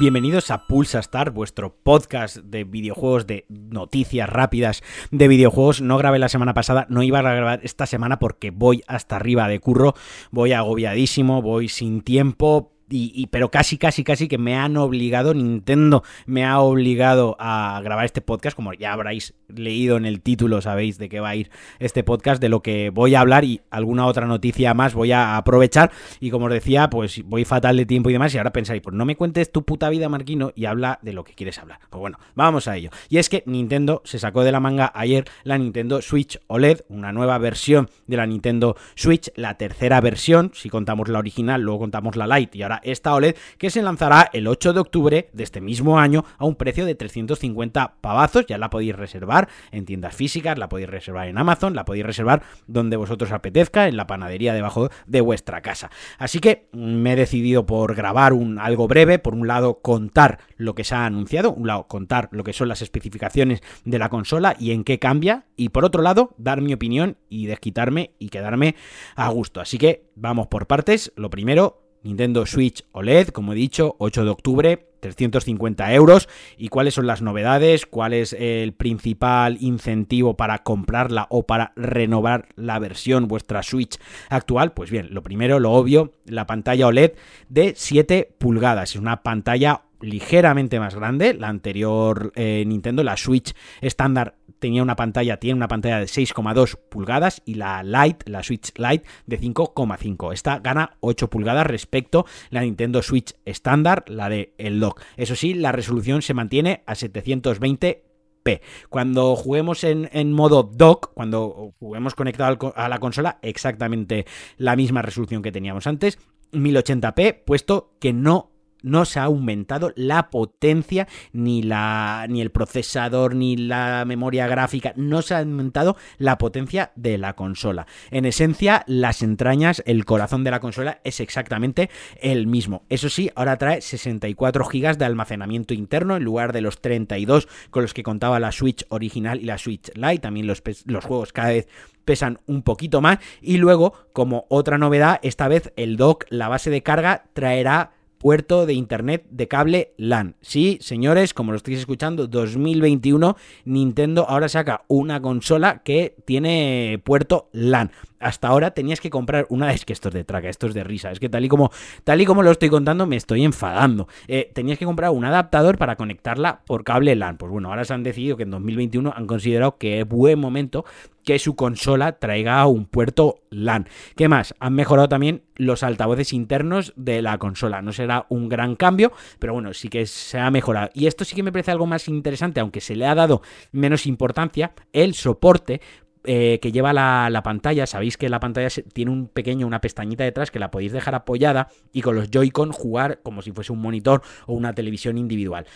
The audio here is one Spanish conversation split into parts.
Bienvenidos a Pulsa Star, vuestro podcast de videojuegos, de noticias rápidas de videojuegos. No grabé la semana pasada, no iba a grabar esta semana porque voy hasta arriba de curro, voy agobiadísimo, voy sin tiempo, y, pero casi, casi, casi que me han obligado, Nintendo me ha obligado a grabar este podcast, como ya habréis leído en el título, sabéis de qué va a ir este podcast, de lo que voy a hablar y alguna otra noticia más voy a aprovechar. Y como os decía, pues voy fatal de tiempo y demás, y ahora pensáis, pues no me cuentes tu puta vida, Marquino, y habla de lo que quieres hablar. Pues bueno, vamos a ello. Y es que Nintendo se sacó de la manga ayer la Nintendo Switch OLED, una nueva versión de la Nintendo Switch, la tercera versión, si contamos la original, luego contamos la Lite y ahora esta OLED que se lanzará el 8 de octubre de este mismo año a un precio de 350 pavazos. Ya la podéis reservar en tiendas físicas, la podéis reservar en Amazon, la podéis reservar donde vosotros apetezca, en la panadería debajo de vuestra casa. Así que me he decidido por grabar un algo breve, por un lado contar lo que se ha anunciado, un lado contar lo que son las especificaciones de la consola y en qué cambia, y por otro lado dar mi opinión y desquitarme y quedarme a gusto. Así que vamos por partes. Lo primero, Nintendo Switch OLED, como he dicho, 8 de octubre, 350 euros. ¿Y cuáles son las novedades? ¿Cuál es el principal incentivo para comprarla o para renovar la versión, vuestra Switch actual? Pues bien, lo primero, lo obvio, la pantalla OLED de 7 pulgadas. Es una pantalla ligeramente más grande. La anterior eh, Nintendo, la Switch estándar, tenía una pantalla, tiene una pantalla de 6,2 pulgadas y la Lite, la Switch Lite, de 5,5. Esta gana 8 pulgadas respecto a la Nintendo Switch estándar, la de el dock. Eso sí, la resolución se mantiene a 720 p Cuando juguemos en, en, modo dock, cuando juguemos conectado a la consola, exactamente la misma resolución que teníamos antes, 1080p, puesto que no no se ha aumentado la potencia, ni, la, ni el procesador, ni la memoria gráfica, no se ha aumentado la potencia de la consola. En esencia, las entrañas, el corazón de la consola es exactamente el mismo. Eso sí, ahora trae 64 GB de almacenamiento interno en lugar de los 32 con los que contaba la Switch original y la Switch Lite. También los, los juegos cada vez pesan un poquito más. Y luego, como otra novedad, esta vez el dock, la base de carga, traerá puerto de internet de cable LAN. Sí, señores, como lo estáis escuchando, 2021 Nintendo ahora saca una consola que tiene puerto LAN hasta ahora tenías que comprar una. Es que esto es de traca, esto es de risa. Es que tal y como, tal y como lo estoy contando, me estoy enfadando. Eh, tenías que comprar un adaptador para conectarla por cable LAN. Pues bueno, ahora se han decidido que en 2021 han considerado que es buen momento que su consola traiga un puerto LAN. ¿Qué más? Han mejorado también los altavoces internos de la consola. No será un gran cambio, pero bueno, sí que se ha mejorado. Y esto sí que me parece algo más interesante, aunque se le ha dado menos importancia, el soporte eh, que lleva la, pantalla, sabéis que la pantalla tiene un pequeño, una pestañita detrás que la podéis dejar apoyada y con los Joy-Con jugar como si fuese un monitor o una televisión individual.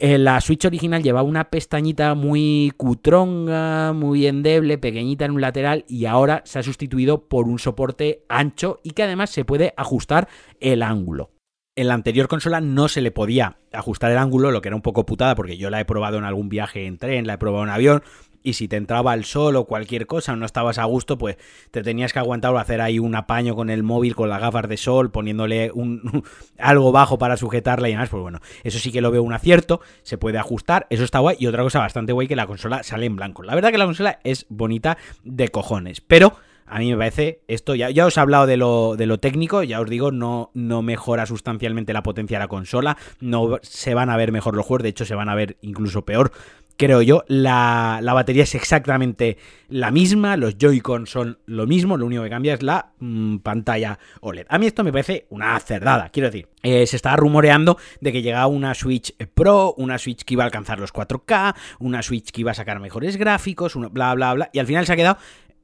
Eh, la Switch original llevaba una pestañita muy cutronga, muy endeble, pequeñita en un lateral y ahora se ha sustituido por un soporte ancho y que además se puede ajustar el ángulo. En la anterior consola no se le podía ajustar el ángulo, lo que era un poco putada porque yo la he probado en algún viaje en tren, la he probado en avión, y si te entraba el sol o cualquier cosa, no estabas a gusto, pues te tenías que aguantar o hacer ahí un apaño con el móvil, con las gafas de sol, poniéndole un, algo bajo para sujetarla y demás. Pues bueno, eso sí que lo veo un acierto, se puede ajustar, eso está guay. Y otra cosa bastante guay que la consola sale en blanco. La verdad que la consola es bonita de cojones, pero a mí me parece esto, ya, ya os he hablado de lo, de lo técnico, ya os digo, no, no mejora sustancialmente la potencia de la consola, no se van a ver mejor los juegos, de hecho se van a ver incluso peor creo yo. La, batería es exactamente la misma, los Joy-Con son lo mismo, lo único que cambia es la mm, pantalla OLED. A mí esto me parece una cerdada, quiero decir. Eh, se estaba rumoreando de que llegaba una Switch Pro, una Switch que iba a alcanzar los 4K, una Switch que iba a sacar mejores gráficos, bla, bla, bla. Y al final se ha quedado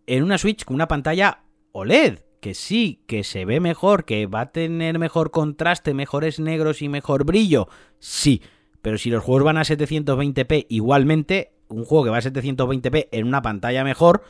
en una Switch con una pantalla OLED que sí, que se ve mejor, que va a tener mejor contraste, mejores negros y mejor brillo. Sí, pero si los juegos van a 720p igualmente, un juego que va a 720p en una pantalla mejor,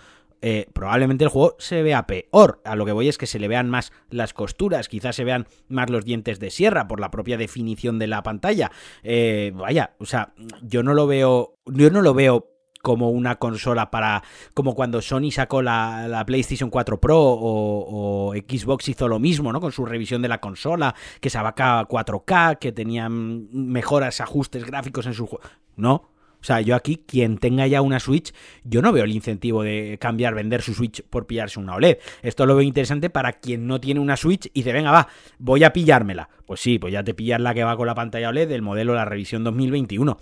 eh, probablemente el juego se vea peor. A lo que voy es que se le vean más las costuras, quizás se vean más los dientes de sierra por la propia definición de la pantalla. Eh, vaya, o sea, yo no lo veo, yo no lo veo como una consola para. como cuando Sony sacó la, PlayStation 4 Pro o, Xbox hizo lo mismo, ¿no? Con su revisión de la consola, que se abaca 4K, que tenían mejoras, ajustes gráficos en su juego. No. O sea, yo aquí, quien tenga ya una Switch, yo no veo el incentivo de cambiar, vender su Switch por pillarse una OLED. Esto lo veo interesante para quien no tiene una Switch y dice, venga, va, voy a pillármela. Pues sí, pues ya te pillas la que va con la pantalla OLED del modelo la revisión 2021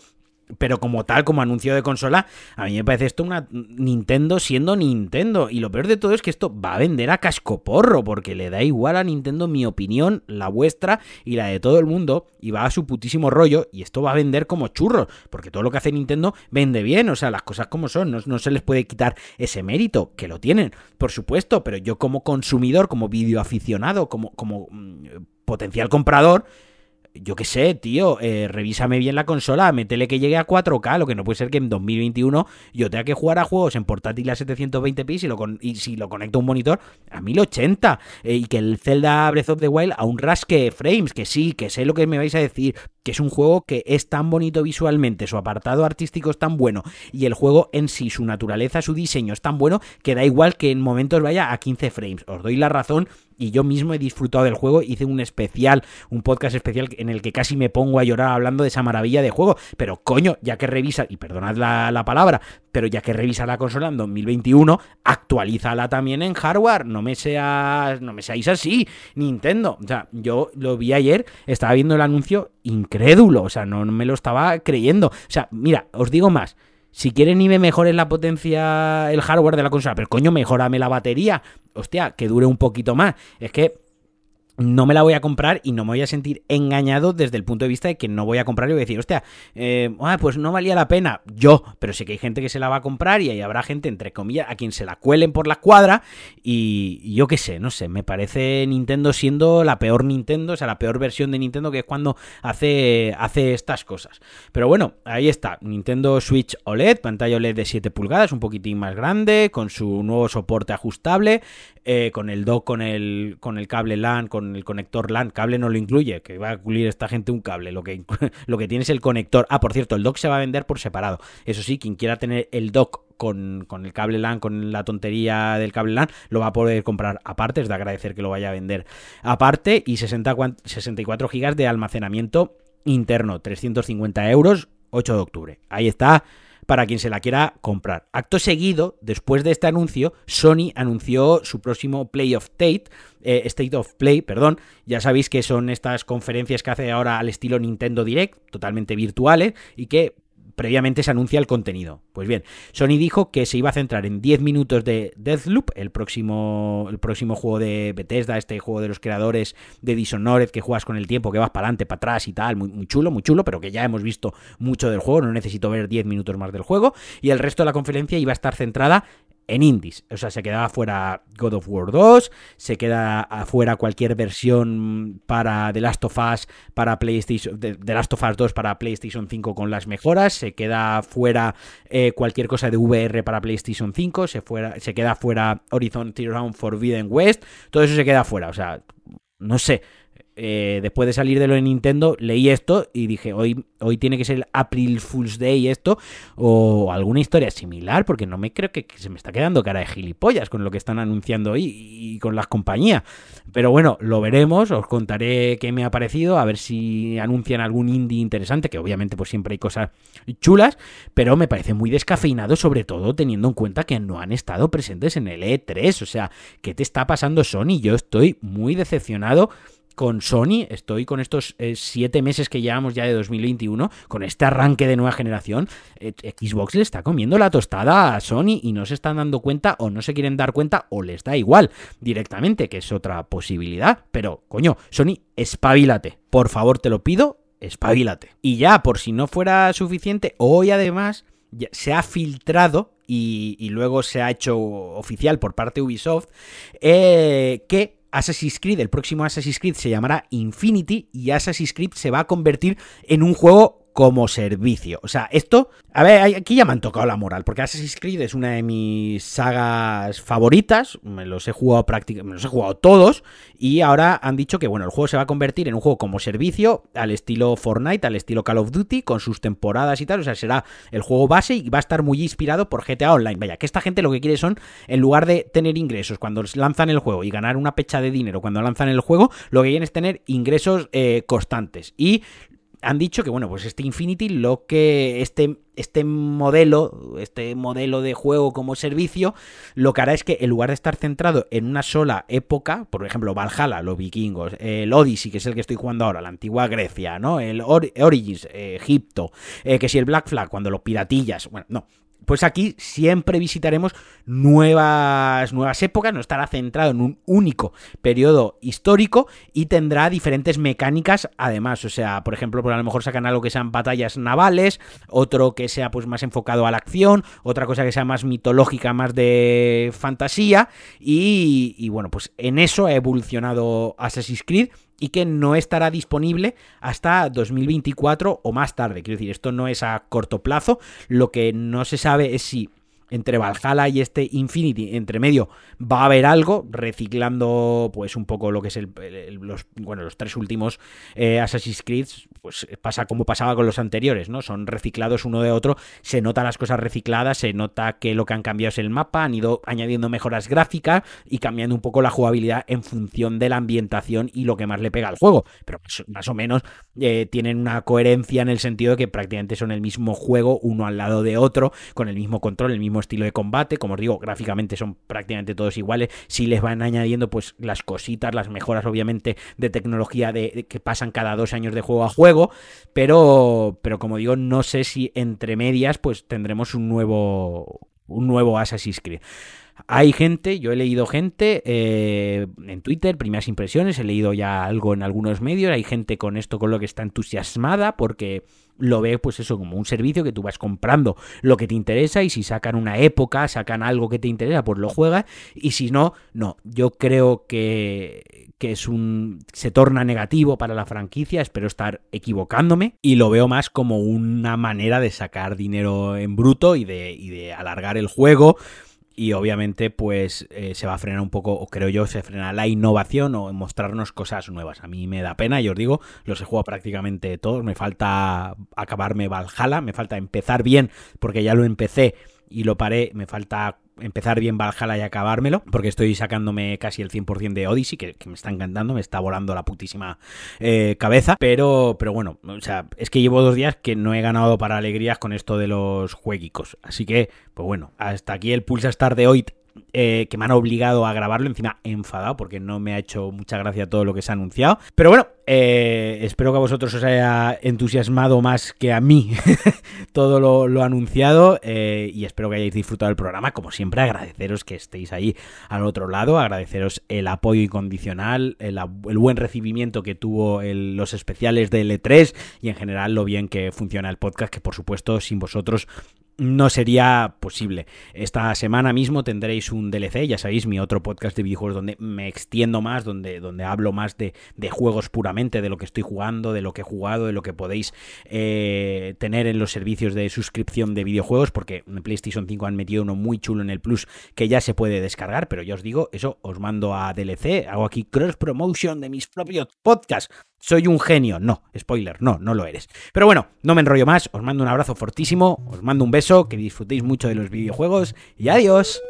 pero como tal, como anuncio de consola, a mí me parece esto una Nintendo siendo Nintendo. Y lo peor de todo es que esto va a vender a cascoporro, porque le da igual a Nintendo mi opinión, la vuestra y la de todo el mundo, y va a su putísimo rollo, y esto va a vender como churros, porque todo lo que hace Nintendo vende bien, o sea, las cosas como son, no, no se les puede quitar ese mérito, que lo tienen, por supuesto, pero yo como consumidor, como videoaficionado, como, como mm, potencial comprador, yo qué sé, tío, eh, revísame bien la consola, métele que llegue a 4K, lo que no puede ser que en 2021 yo tenga que jugar a juegos en portátil a 720p y si lo, y si lo conecto a un monitor a 1080 eh, y que el Zelda Breath of the Wild a un rasque frames, que sí, que sé lo que me vais a decir, que es un juego que es tan bonito visualmente, su apartado artístico es tan bueno y el juego en sí, su naturaleza, su diseño es tan bueno que da igual que en momentos vaya a 15 frames. Os doy la razón y yo mismo he disfrutado del juego. Hice un especial, un podcast especial en el que casi me pongo a llorar hablando de esa maravilla de juego. Pero coño, ya que revisa, y perdonad la, palabra, pero ya que revisa la consola en 2021, actualízala también en hardware. No me seas, no me seáis así, Nintendo. O sea, yo lo vi ayer, estaba viendo el anuncio incrédulo, o sea, no me lo estaba creyendo. O sea, mira, os digo más. Si quieren y me mejoren la potencia, el hardware de la consola, pero coño, mejorame la batería. Hostia, que dure un poquito más. Es que no me la voy a comprar y no me voy a sentir engañado desde el punto de vista de que no voy a comprar y voy a decir, hostia, eh, ah, pues no valía la pena yo, pero sé que hay gente que se la va a comprar y ahí habrá gente, entre comillas, a quien se la cuelen por la cuadra y, yo qué sé, no sé, me parece Nintendo siendo la peor Nintendo, o sea, la peor versión de Nintendo que es cuando hace, hace estas cosas. Pero bueno, ahí está, Nintendo Switch OLED, pantalla OLED de 7 pulgadas, un poquitín más grande, con su nuevo soporte ajustable, eh, con el dock, con el, con el cable LAN, con el conector LAN, cable no lo incluye, que va a incluir esta gente un cable, lo que, lo que tiene es el conector. Ah, por cierto, el dock se va a vender por separado. Eso sí, quien quiera tener el dock con, el cable LAN, con la tontería del cable LAN, lo va a poder comprar aparte, es de agradecer que lo vaya a vender aparte, y 60, 64 GB de almacenamiento interno, 350 euros, 8 de octubre. Ahí está para quien se la quiera comprar. Acto seguido, después de este anuncio, Sony anunció su próximo Play of State, eh, State of Play, perdón. Ya sabéis que son estas conferencias que hace ahora al estilo Nintendo Direct, totalmente virtuales, y que previamente se anuncia el contenido. Pues bien, Sony dijo que se iba a centrar en 10 minutos de Deathloop, el próximo, el próximo juego de Bethesda, este juego de los creadores de Dishonored, que juegas con el tiempo, que vas para adelante, para atrás y tal, muy, muy, chulo, muy chulo, pero que ya hemos visto mucho del juego, no necesito ver 10 minutos más del juego. Y el resto de la conferencia iba a estar centrada en indies. O sea, se quedaba fuera God of War 2, se queda afuera cualquier versión para The Last of Us para PlayStation, The Last of Us 2 para PlayStation 5 con las mejoras, se queda fuera eh, cualquier cosa de VR para PlayStation 5, se, fuera, se queda fuera Horizon Zero Dawn Forbidden West, todo eso se queda fuera. O sea, no sé, eh, después de salir de lo de Nintendo, leí esto y dije, hoy, hoy tiene que ser April Fool's Day esto, o alguna historia similar, porque no me creo que, se me está quedando cara de gilipollas con lo que están anunciando hoy y, con las compañías. Pero bueno, lo veremos, os contaré qué me ha parecido, a ver si anuncian algún indie interesante, que obviamente pues siempre hay cosas chulas, pero me parece muy descafeinado, sobre todo teniendo en cuenta que no han estado presentes en el E3, o sea, ¿qué te está pasando Sony? Yo estoy muy decepcionado con Sony, estoy con estos eh, siete meses que llevamos ya de 2021, con este arranque de nueva generación, eh, Xbox le está comiendo la tostada a Sony y no se están dando cuenta o no se quieren dar cuenta o les da igual directamente, que es otra posibilidad. Pero, coño, Sony, espabilate. Por favor, te lo pido, espabilate. Y ya, por si no fuera suficiente, hoy además se ha filtrado y, luego se ha hecho oficial por parte de Ubisoft eh, que Assassin's Creed, el próximo Assassin's Creed se llamará Infinity y Assassin's Creed se va a convertir en un juego como servicio. O sea, esto, a ver, aquí ya me han tocado la moral, porque Assassin's Creed es una de mis sagas favoritas, me los he jugado prácticamente, me los he jugado todos, y ahora han dicho que, bueno, el juego se va a convertir en un juego como servicio, al estilo Fortnite, al estilo Call of Duty, con sus temporadas y tal, o sea, será el juego base y va a estar muy inspirado por GTA Online. Vaya, que esta gente lo que quiere son, en lugar de tener ingresos cuando lanzan el juego y ganar una pecha de dinero cuando lanzan el juego, lo que quieren es tener ingresos eh, constantes. Y han dicho que, bueno, pues este Infinity, lo que este, este modelo, este modelo de juego como servicio, lo que hará es que en lugar de estar centrado en una sola época, por ejemplo, Valhalla, los vikingos, el Odyssey, que es el que estoy jugando ahora, la antigua Grecia, ¿no? El Origins, eh, Egipto, eh, que si el Black Flag, cuando los piratillas, bueno, no, pues aquí siempre visitaremos nuevas, nuevas épocas, no estará centrado en un único periodo histórico y tendrá diferentes mecánicas además. O sea, por ejemplo, pues a lo mejor sacan algo que sean batallas navales, otro que sea pues más enfocado a la acción, otra cosa que sea más mitológica, más de fantasía. Y, y bueno, pues en eso ha evolucionado Assassin's Creed y que no estará disponible hasta 2024 o más tarde. Quiero decir, esto no es a corto plazo. Lo que no se sabe es si entre Valhalla y este Infinity, entre medio, va a haber algo, reciclando pues un poco lo que es el, los, bueno, los tres últimos eh, Assassin's Creed, pues pasa como pasaba con los anteriores, ¿no? Son reciclados uno de otro, se notan las cosas recicladas, se nota que lo que han cambiado es el mapa, han ido añadiendo mejoras gráficas y cambiando un poco la jugabilidad en función de la ambientación y lo que más le pega al juego, pero más, o menos eh, tienen una coherencia en el sentido de que prácticamente son el mismo juego uno al lado de otro, con el mismo control, el mismo estilo de combate, como os digo, gráficamente son prácticamente todos iguales, si les van añadiendo pues las cositas, las mejoras obviamente de tecnología de, que pasan cada dos años de juego a juego, pero, pero como digo, no sé si entre medias pues tendremos un nuevo, un nuevo Assassin's Creed. Hay gente, yo he leído gente eh, en Twitter, primeras impresiones, he leído ya algo en algunos medios, hay gente con esto con lo que está entusiasmada porque lo ve pues eso como un servicio que tú vas comprando lo que te interesa y si sacan una época, sacan algo que te interesa, pues lo juegas y si no, no. Yo creo que, que es un se torna negativo para la franquicia, espero estar equivocándome y lo veo más como una manera de sacar dinero en bruto y de, y de alargar el juego y obviamente pues eh, se va a frenar un poco, o creo yo, se frena la innovación o mostrarnos cosas nuevas. A mí me da pena, y os digo, los he jugado prácticamente todos, me falta acabarme Valhalla, me falta empezar bien, porque ya lo empecé y lo paré, me falta empezar bien Valhalla y acabármelo, porque estoy sacándome casi el 100% de Odyssey, que, me está encantando, me está volando la putísima eh, cabeza, pero, pero bueno, o sea, es que llevo dos días que no he ganado para alegrías con esto de los jueguicos, así que, pues bueno, hasta aquí el Pulsa Star de hoy eh, que me han obligado a grabarlo, encima enfadado porque no me ha hecho mucha gracia todo lo que se ha anunciado. Pero bueno, eh, espero que a vosotros os haya entusiasmado más que a mí todo lo, anunciado eh, y espero que hayáis disfrutado del programa. Como siempre, agradeceros que estéis ahí al otro lado, agradeceros el apoyo incondicional, el, buen recibimiento que tuvo los especiales de L3 y en general lo bien que funciona el podcast, que por supuesto sin vosotros no sería posible. Esta semana mismo tendréis un DLC, ya sabéis, mi otro podcast de videojuegos donde me extiendo más, donde, donde hablo más de, juegos puramente, de lo que estoy jugando, de lo que he jugado, de lo que podéis eh, tener en los servicios de suscripción de videojuegos, porque en PlayStation 5 han metido uno muy chulo en el Plus que ya se puede descargar, pero ya os digo, eso os mando a DLC, hago aquí cross promotion de mis propios podcasts soy un genio. No, spoiler, no, no lo eres. Pero bueno, no me enrollo más, os mando un abrazo fortísimo, os mando un beso, que disfrutéis mucho de los videojuegos y adiós.